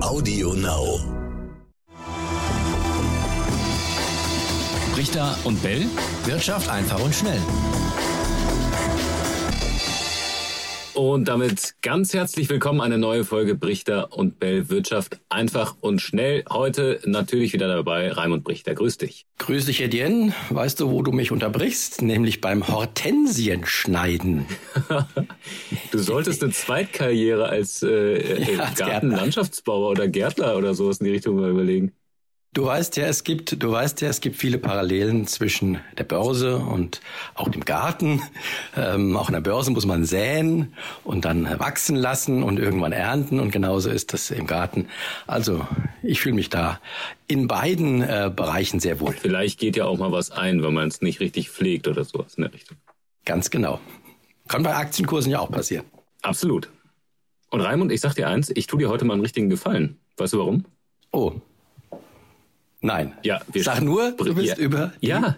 Audio Now. Richter und Bell. Wirtschaft einfach und schnell. Und damit ganz herzlich willkommen eine neue Folge Brichter und Bell Wirtschaft einfach und schnell. Heute natürlich wieder dabei Raimund Brichter. Grüß dich. Grüß dich, Etienne. Weißt du, wo du mich unterbrichst? Nämlich beim Hortensienschneiden. du solltest eine Zweitkarriere als, äh, ja, als Gartenlandschaftsbauer oder Gärtner oder sowas in die Richtung mal überlegen. Du weißt ja, es gibt, du weißt ja, es gibt viele Parallelen zwischen der Börse und auch dem Garten. Ähm, auch in der Börse muss man säen und dann wachsen lassen und irgendwann ernten und genauso ist das im Garten. Also ich fühle mich da in beiden äh, Bereichen sehr wohl. Vielleicht geht ja auch mal was ein, wenn man es nicht richtig pflegt oder sowas in der Richtung. Ganz genau. Kann bei Aktienkursen ja auch passieren. Absolut. Und Raimund, ich sag dir eins, ich tue dir heute mal einen richtigen Gefallen. Weißt du warum? Oh, Nein. Ja, wir Sag nur, du bist ja. über. Ja,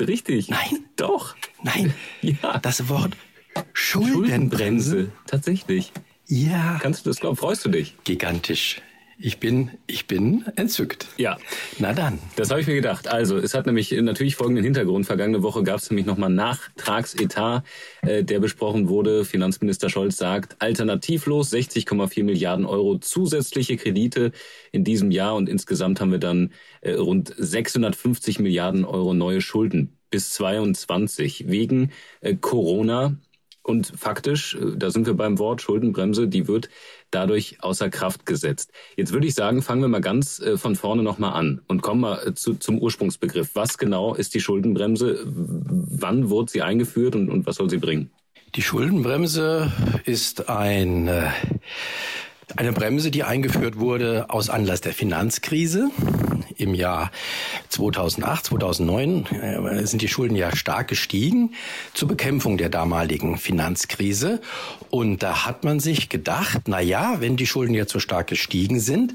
richtig. Nein. Doch. Nein. Ja. Das Wort Schuldenbremse. Schuldenbremse. Tatsächlich. Ja. Kannst du das glauben? Freust du dich? Gigantisch. Ich bin, ich bin entzückt. Ja. Na dann. Das habe ich mir gedacht. Also, es hat nämlich natürlich folgenden Hintergrund. Vergangene Woche gab es nämlich nochmal Nachtragsetat, äh, der besprochen wurde. Finanzminister Scholz sagt, alternativlos 60,4 Milliarden Euro zusätzliche Kredite in diesem Jahr und insgesamt haben wir dann äh, rund 650 Milliarden Euro neue Schulden bis 22 wegen äh, Corona. Und faktisch, äh, da sind wir beim Wort Schuldenbremse, die wird dadurch außer Kraft gesetzt. Jetzt würde ich sagen, fangen wir mal ganz äh, von vorne nochmal an und kommen mal äh, zu, zum Ursprungsbegriff. Was genau ist die Schuldenbremse? Wann wurde sie eingeführt und, und was soll sie bringen? Die Schuldenbremse ist ein eine Bremse, die eingeführt wurde aus Anlass der Finanzkrise. Im Jahr 2008, 2009 äh, sind die Schulden ja stark gestiegen zur Bekämpfung der damaligen Finanzkrise. Und da hat man sich gedacht, na ja, wenn die Schulden jetzt so stark gestiegen sind,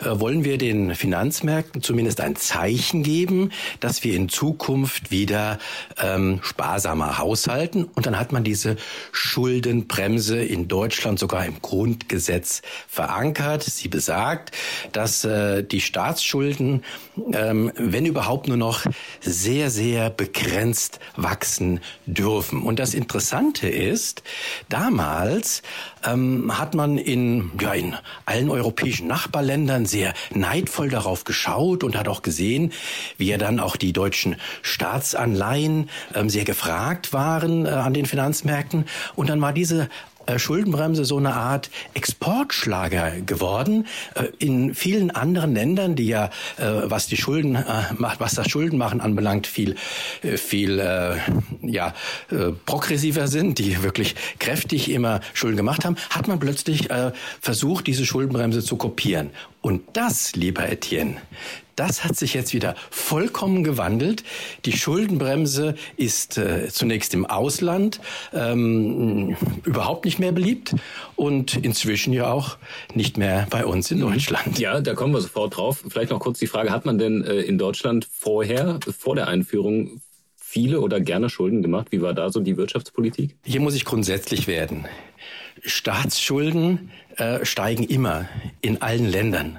äh, wollen wir den Finanzmärkten zumindest ein Zeichen geben, dass wir in Zukunft wieder ähm, sparsamer haushalten. Und dann hat man diese Schuldenbremse in Deutschland sogar im Grundgesetz verankert. Sie besagt, dass äh, die Staatsschulden, ähm, wenn überhaupt nur noch sehr, sehr begrenzt wachsen dürfen. Und das Interessante ist, damals ähm, hat man in, ja, in allen europäischen Nachbarländern sehr neidvoll darauf geschaut und hat auch gesehen, wie ja dann auch die deutschen Staatsanleihen ähm, sehr gefragt waren äh, an den Finanzmärkten. Und dann war diese Schuldenbremse so eine Art Exportschlager geworden. Äh, in vielen anderen Ländern, die ja, äh, was die Schulden macht, was das Schuldenmachen anbelangt, viel, viel, ja, progressiver sind, die wirklich kräftig immer Schulden gemacht haben, hat man plötzlich versucht, diese Schuldenbremse zu kopieren. Und das, lieber Etienne, das hat sich jetzt wieder vollkommen gewandelt. Die Schuldenbremse ist äh, zunächst im Ausland ähm, überhaupt nicht mehr beliebt und inzwischen ja auch nicht mehr bei uns in Deutschland. Ja, da kommen wir sofort drauf. Vielleicht noch kurz die Frage, hat man denn äh, in Deutschland vorher, vor der Einführung, viele oder gerne Schulden gemacht? Wie war da so die Wirtschaftspolitik? Hier muss ich grundsätzlich werden. Staatsschulden äh, steigen immer in allen Ländern.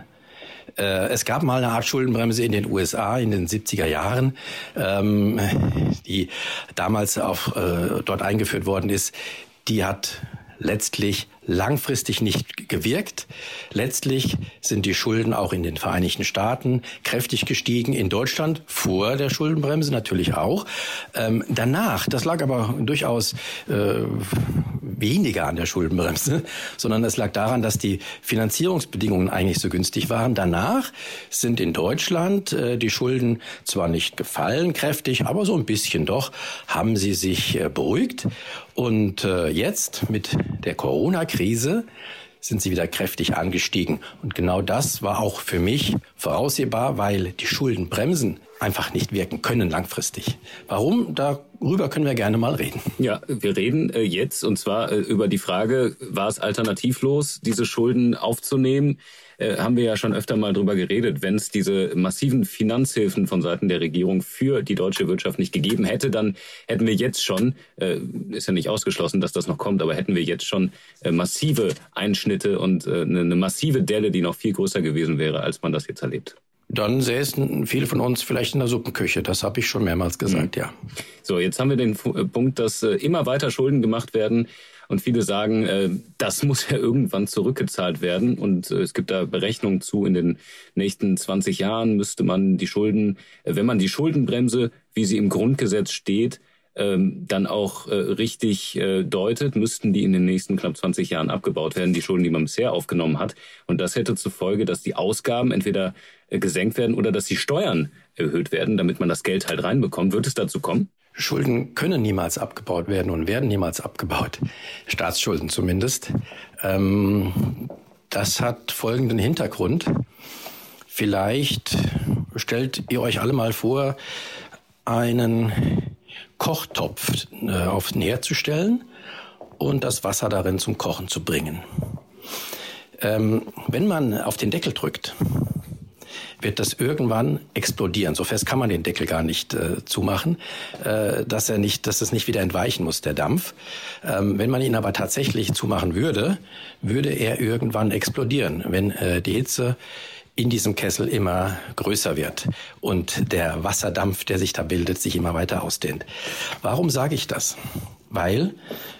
Äh, es gab mal eine Art Schuldenbremse in den USA in den 70er Jahren, ähm, die damals auch äh, dort eingeführt worden ist. Die hat letztlich langfristig nicht gewirkt. Letztlich sind die Schulden auch in den Vereinigten Staaten kräftig gestiegen, in Deutschland vor der Schuldenbremse natürlich auch. Ähm, danach, das lag aber durchaus äh, weniger an der Schuldenbremse, sondern es lag daran, dass die Finanzierungsbedingungen eigentlich so günstig waren. Danach sind in Deutschland äh, die Schulden zwar nicht gefallen kräftig, aber so ein bisschen doch haben sie sich äh, beruhigt. Und äh, jetzt mit der Corona-Krise sind sie wieder kräftig angestiegen. Und genau das war auch für mich voraussehbar, weil die Schuldenbremsen einfach nicht wirken können langfristig. Warum? Da Darüber können wir gerne mal reden. Ja, wir reden äh, jetzt und zwar äh, über die Frage, war es alternativlos, diese Schulden aufzunehmen? Äh, haben wir ja schon öfter mal drüber geredet. Wenn es diese massiven Finanzhilfen von Seiten der Regierung für die deutsche Wirtschaft nicht gegeben hätte, dann hätten wir jetzt schon, äh, ist ja nicht ausgeschlossen, dass das noch kommt, aber hätten wir jetzt schon äh, massive Einschnitte und äh, eine, eine massive Delle, die noch viel größer gewesen wäre, als man das jetzt erlebt. Dann säßen viele von uns vielleicht in der Suppenküche. Das habe ich schon mehrmals gesagt, mhm. ja. So, jetzt haben wir den äh, Punkt, dass äh, immer weiter Schulden gemacht werden. Und viele sagen, äh, das muss ja irgendwann zurückgezahlt werden. Und es gibt da Berechnungen zu, in den nächsten 20 Jahren müsste man die Schulden, wenn man die Schuldenbremse, wie sie im Grundgesetz steht, ähm, dann auch äh, richtig äh, deutet, müssten die in den nächsten knapp 20 Jahren abgebaut werden, die Schulden, die man bisher aufgenommen hat. Und das hätte zur Folge, dass die Ausgaben entweder äh, gesenkt werden oder dass die Steuern erhöht werden, damit man das Geld halt reinbekommt. Wird es dazu kommen? Schulden können niemals abgebaut werden und werden niemals abgebaut. Staatsschulden zumindest. Ähm, das hat folgenden Hintergrund. Vielleicht stellt ihr euch alle mal vor, einen Kochtopf äh, auf den Herd zu stellen und das Wasser darin zum Kochen zu bringen. Ähm, wenn man auf den Deckel drückt, wird das irgendwann explodieren. So fest kann man den Deckel gar nicht äh, zumachen, äh, dass er nicht, dass es nicht wieder entweichen muss, der Dampf. Ähm, wenn man ihn aber tatsächlich zumachen würde, würde er irgendwann explodieren, wenn äh, die Hitze in diesem Kessel immer größer wird und der Wasserdampf, der sich da bildet, sich immer weiter ausdehnt. Warum sage ich das? Weil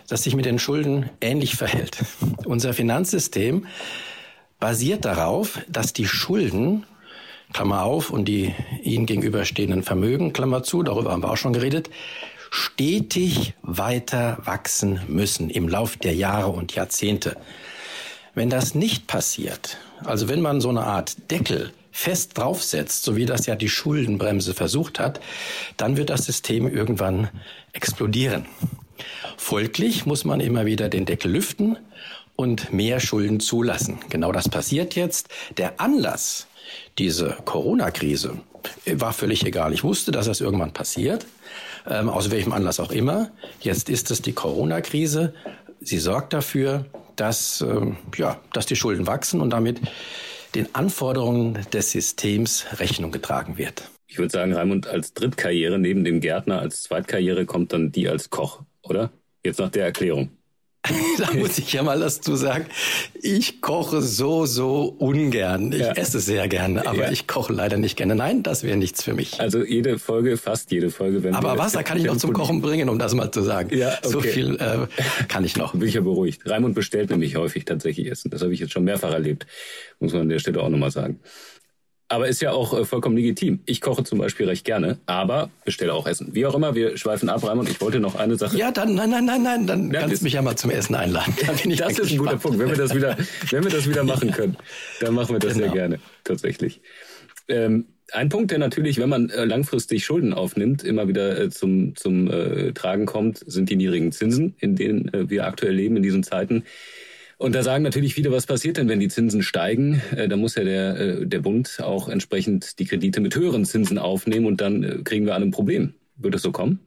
das sich mit den Schulden ähnlich verhält. Unser Finanzsystem basiert darauf, dass die Schulden Klammer auf, und die ihnen gegenüberstehenden Vermögen, Klammer zu, darüber haben wir auch schon geredet, stetig weiter wachsen müssen im Lauf der Jahre und Jahrzehnte. Wenn das nicht passiert, also wenn man so eine Art Deckel fest draufsetzt, so wie das ja die Schuldenbremse versucht hat, dann wird das System irgendwann explodieren. Folglich muss man immer wieder den Deckel lüften und mehr Schulden zulassen. Genau das passiert jetzt. Der Anlass, diese Corona-Krise, war völlig egal. Ich wusste, dass das irgendwann passiert, ähm, aus welchem Anlass auch immer. Jetzt ist es die Corona-Krise. Sie sorgt dafür, dass, ähm, ja, dass die Schulden wachsen und damit den Anforderungen des Systems Rechnung getragen wird. Ich würde sagen, Raimund, als Drittkarriere neben dem Gärtner, als Zweitkarriere kommt dann die als Koch, oder? Jetzt nach der Erklärung. da muss ich ja mal dazu sagen, ich koche so, so ungern. Ich ja. esse sehr gerne, aber ja. ich koche leider nicht gerne. Nein, das wäre nichts für mich. Also jede Folge, fast jede Folge. Wenn aber Wasser kann ich noch zum Kochen bringen, um das mal zu sagen. Ja, okay. So viel äh, kann ich noch. Bin ich ja beruhigt. Raimund bestellt nämlich häufig tatsächlich Essen. Das habe ich jetzt schon mehrfach erlebt. Muss man an der Stelle auch nochmal sagen. Aber ist ja auch äh, vollkommen legitim. Ich koche zum Beispiel recht gerne, aber bestelle auch Essen. Wie auch immer, wir schweifen ab, Raimund. Ich wollte noch eine Sache. Ja, dann, nein, nein, nein, nein, dann ja, kannst du mich ja mal zum Essen einladen. Das ist ein guter Punkt. Wenn wir das wieder, wenn wir das wieder machen können, dann machen wir das genau. sehr gerne, tatsächlich. Ähm, ein Punkt, der natürlich, wenn man äh, langfristig Schulden aufnimmt, immer wieder äh, zum, zum äh, Tragen kommt, sind die niedrigen Zinsen, in denen äh, wir aktuell leben in diesen Zeiten. Und da sagen natürlich viele, was passiert denn, wenn die Zinsen steigen? Äh, da muss ja der, äh, der Bund auch entsprechend die Kredite mit höheren Zinsen aufnehmen und dann äh, kriegen wir alle ein Problem. Wird es so kommen?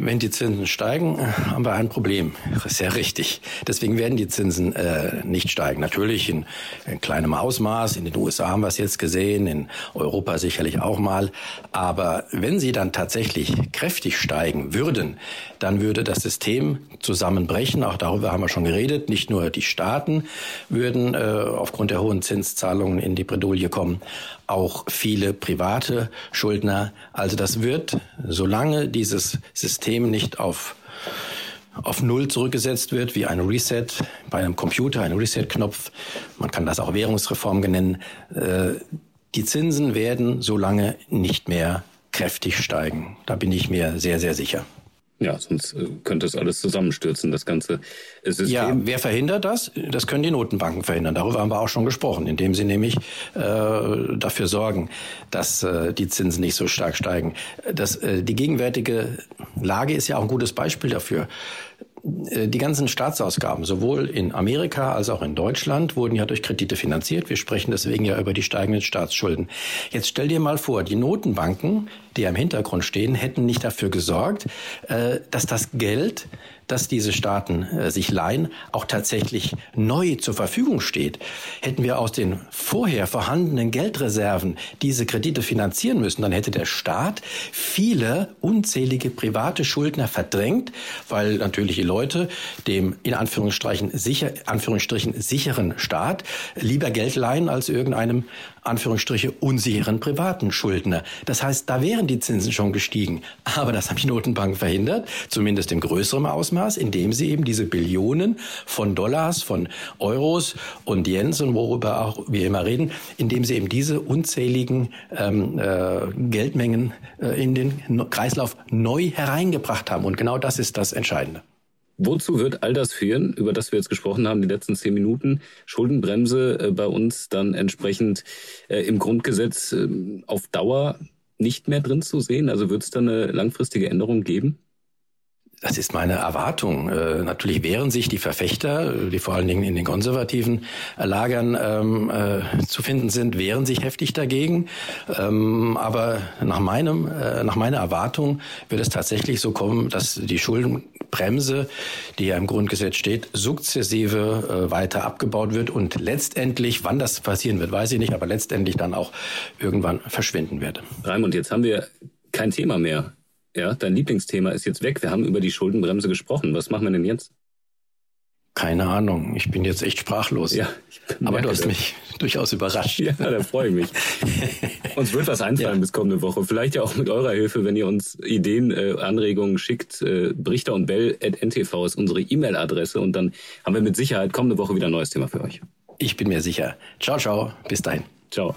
Wenn die Zinsen steigen, haben wir ein Problem. Sehr richtig. Deswegen werden die Zinsen äh, nicht steigen. Natürlich in, in kleinem Ausmaß. In den USA haben wir es jetzt gesehen, in Europa sicherlich auch mal. Aber wenn sie dann tatsächlich kräftig steigen würden, dann würde das System zusammenbrechen. Auch darüber haben wir schon geredet. Nicht nur die Staaten würden äh, aufgrund der hohen Zinszahlungen in die Bredouille kommen, auch viele private Schuldner. Also das wird, solange dieses System nicht auf auf Null zurückgesetzt wird, wie ein Reset bei einem Computer, ein Reset-Knopf. Man kann das auch Währungsreform nennen. Äh, die Zinsen werden so lange nicht mehr kräftig steigen. Da bin ich mir sehr, sehr sicher. Ja, sonst äh, könnte es alles zusammenstürzen, das ganze System. Ja, wer verhindert das? Das können die Notenbanken verhindern. Darüber haben wir auch schon gesprochen, indem sie nämlich äh, dafür sorgen, dass äh, die Zinsen nicht so stark steigen. Das, äh, die gegenwärtige Lage ist ja auch ein gutes Beispiel dafür. Äh, die ganzen Staatsausgaben, sowohl in Amerika als auch in Deutschland, wurden ja durch Kredite finanziert. Wir sprechen deswegen ja über die steigenden Staatsschulden. Jetzt stell dir mal vor, die Notenbanken, die ja im Hintergrund stehen, hätten nicht dafür gesorgt, äh, dass das Geld dass diese Staaten äh, sich leihen, auch tatsächlich neu zur Verfügung steht. Hätten wir aus den vorher vorhandenen Geldreserven diese Kredite finanzieren müssen, dann hätte der Staat viele unzählige private Schuldner verdrängt, weil natürlich die Leute dem in Anführungsstrichen, sicher, Anführungsstrichen sicheren Staat lieber Geld leihen als irgendeinem Anführungsstriche unsicheren privaten Schuldner. Das heißt, da wären die Zinsen schon gestiegen. Aber das haben die Notenbanken verhindert, zumindest im größeren Ausmaß, indem sie eben diese Billionen von Dollars, von Euros und Yens und worüber auch wir immer reden, indem sie eben diese unzähligen ähm, äh, Geldmengen äh, in den Kreislauf neu hereingebracht haben. Und genau das ist das Entscheidende. Wozu wird all das führen, über das wir jetzt gesprochen haben, die letzten zehn Minuten? Schuldenbremse äh, bei uns dann entsprechend äh, im Grundgesetz äh, auf Dauer nicht mehr drin zu sehen? Also wird es da eine langfristige Änderung geben? Das ist meine Erwartung. Äh, natürlich wehren sich die Verfechter, die vor allen Dingen in den konservativen Lagern ähm, äh, zu finden sind, wehren sich heftig dagegen. Ähm, aber nach meinem, äh, nach meiner Erwartung wird es tatsächlich so kommen, dass die Schuldenbremse, die ja im Grundgesetz steht, sukzessive äh, weiter abgebaut wird und letztendlich, wann das passieren wird, weiß ich nicht, aber letztendlich dann auch irgendwann verschwinden wird. Raimund, jetzt haben wir kein Thema mehr ja, dein Lieblingsthema ist jetzt weg. Wir haben über die Schuldenbremse gesprochen. Was machen wir denn jetzt? Keine Ahnung. Ich bin jetzt echt sprachlos. Ja, aber du hast das. mich durchaus überrascht. Ja, da freue ich mich. uns wird was einfallen ja. bis kommende Woche. Vielleicht ja auch mit eurer Hilfe, wenn ihr uns Ideen, äh, Anregungen schickt. Äh, Brichter und Bell at ntv ist unsere E-Mail-Adresse und dann haben wir mit Sicherheit kommende Woche wieder ein neues Thema für euch. Ich bin mir sicher. Ciao, ciao. Bis dahin. Ciao.